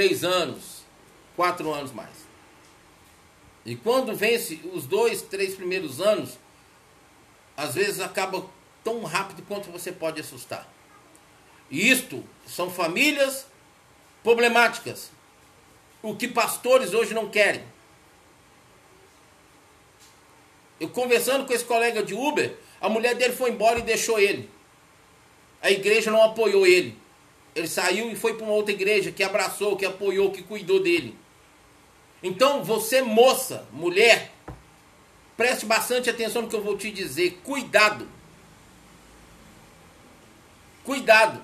três anos, quatro anos mais. E quando vence os dois, três primeiros anos, às vezes acaba tão rápido quanto você pode assustar. E isto são famílias problemáticas. O que pastores hoje não querem. Eu conversando com esse colega de Uber, a mulher dele foi embora e deixou ele. A igreja não apoiou ele. Ele saiu e foi para uma outra igreja que abraçou, que apoiou, que cuidou dele. Então, você, moça, mulher, preste bastante atenção no que eu vou te dizer. Cuidado. Cuidado.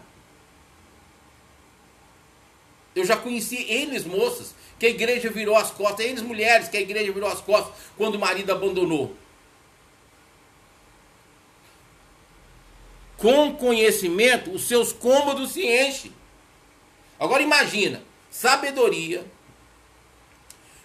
Eu já conheci eles, moças, que a igreja virou as costas, eles, mulheres, que a igreja virou as costas quando o marido abandonou. Com conhecimento, os seus cômodos se enchem. Agora imagina, sabedoria,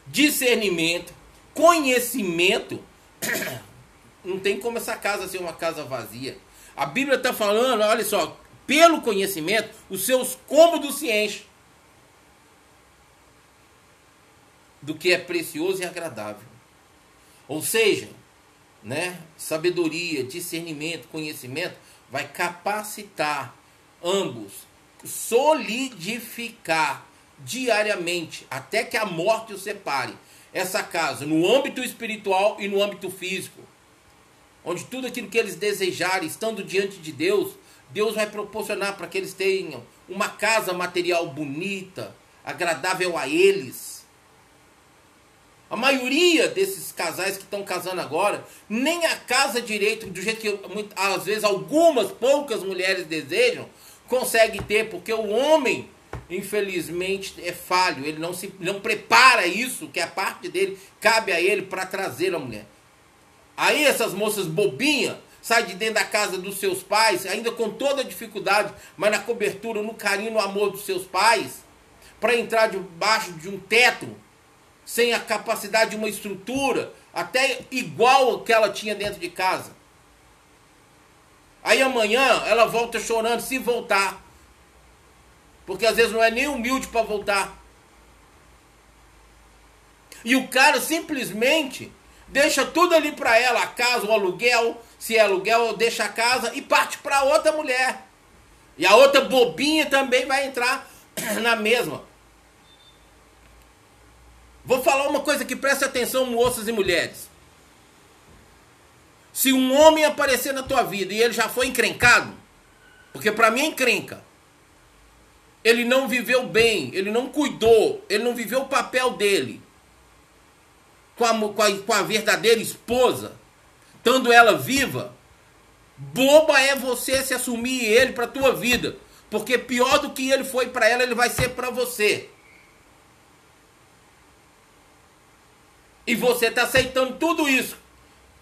discernimento, conhecimento. Não tem como essa casa ser uma casa vazia. A Bíblia está falando, olha só, pelo conhecimento, os seus cômodos se enchem. Do que é precioso e agradável. Ou seja, né, sabedoria, discernimento, conhecimento vai capacitar ambos, solidificar diariamente, até que a morte os separe. Essa casa, no âmbito espiritual e no âmbito físico, onde tudo aquilo que eles desejarem, estando diante de Deus, Deus vai proporcionar para que eles tenham uma casa material bonita, agradável a eles a maioria desses casais que estão casando agora, nem a casa direito, do jeito que às vezes algumas poucas mulheres desejam, consegue ter, porque o homem, infelizmente, é falho. Ele não, se, não prepara isso, que é a parte dele, cabe a ele para trazer a mulher. Aí essas moças bobinhas saem de dentro da casa dos seus pais, ainda com toda dificuldade, mas na cobertura, no carinho, no amor dos seus pais, para entrar debaixo de um teto sem a capacidade de uma estrutura até igual que ela tinha dentro de casa. Aí amanhã ela volta chorando se voltar. Porque às vezes não é nem humilde para voltar. E o cara simplesmente deixa tudo ali para ela, a casa, o aluguel, se é aluguel, deixa a casa e parte para outra mulher. E a outra bobinha também vai entrar na mesma. Vou falar uma coisa que preste atenção, moças e mulheres. Se um homem aparecer na tua vida e ele já foi encrencado, porque para mim é encrenca. Ele não viveu bem, ele não cuidou, ele não viveu o papel dele com a, com a, com a verdadeira esposa, estando ela viva. Boba é você se assumir ele para tua vida, porque pior do que ele foi para ela, ele vai ser para você. E você está aceitando tudo isso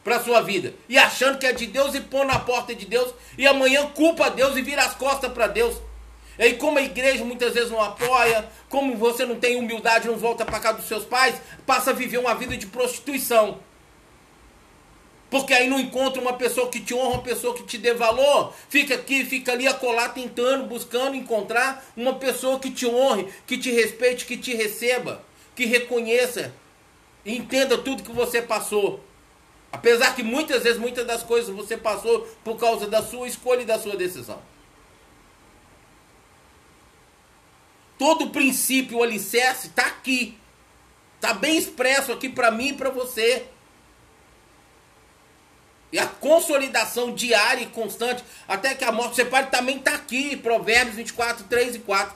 para sua vida e achando que é de Deus e põe na porta de Deus e amanhã culpa Deus e vira as costas para Deus. E aí, como a igreja muitas vezes não apoia, como você não tem humildade, não volta para casa dos seus pais, passa a viver uma vida de prostituição. Porque aí não encontra uma pessoa que te honra, uma pessoa que te dê valor. Fica aqui, fica ali a colar, tentando, buscando encontrar uma pessoa que te honre, que te respeite, que te receba, que reconheça Entenda tudo que você passou. Apesar que muitas vezes, muitas das coisas você passou por causa da sua escolha e da sua decisão. Todo o princípio, o alicerce, está aqui. Está bem expresso aqui para mim e para você. E a consolidação diária e constante, até que a morte separe, também está aqui. Provérbios 24, 3 e 4.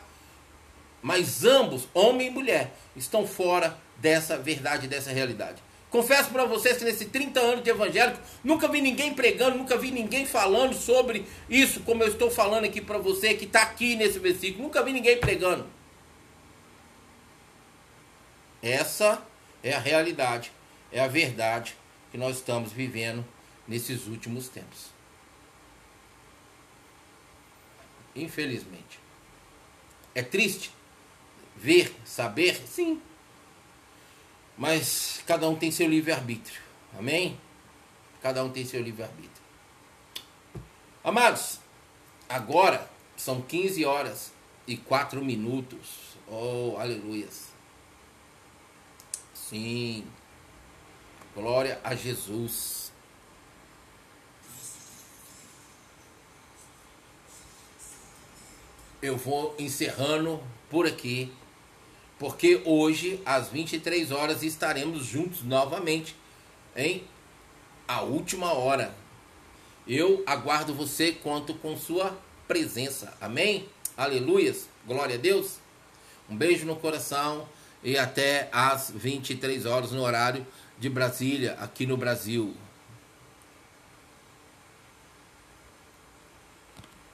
Mas ambos, homem e mulher, estão fora dessa verdade, dessa realidade. Confesso para vocês que nesses 30 anos de evangélico, nunca vi ninguém pregando, nunca vi ninguém falando sobre isso, como eu estou falando aqui para você, que está aqui nesse versículo. Nunca vi ninguém pregando. Essa é a realidade, é a verdade que nós estamos vivendo nesses últimos tempos. Infelizmente. É triste ver, saber? Sim, mas cada um tem seu livre-arbítrio. Amém? Cada um tem seu livre-arbítrio. Amados, agora são 15 horas e 4 minutos. Oh, aleluias. Sim. Glória a Jesus. Eu vou encerrando por aqui, porque hoje às 23 horas estaremos juntos novamente em a última hora. Eu aguardo você quanto com sua presença. Amém? Aleluias. Glória a Deus. Um beijo no coração e até às 23 horas no horário de Brasília, aqui no Brasil.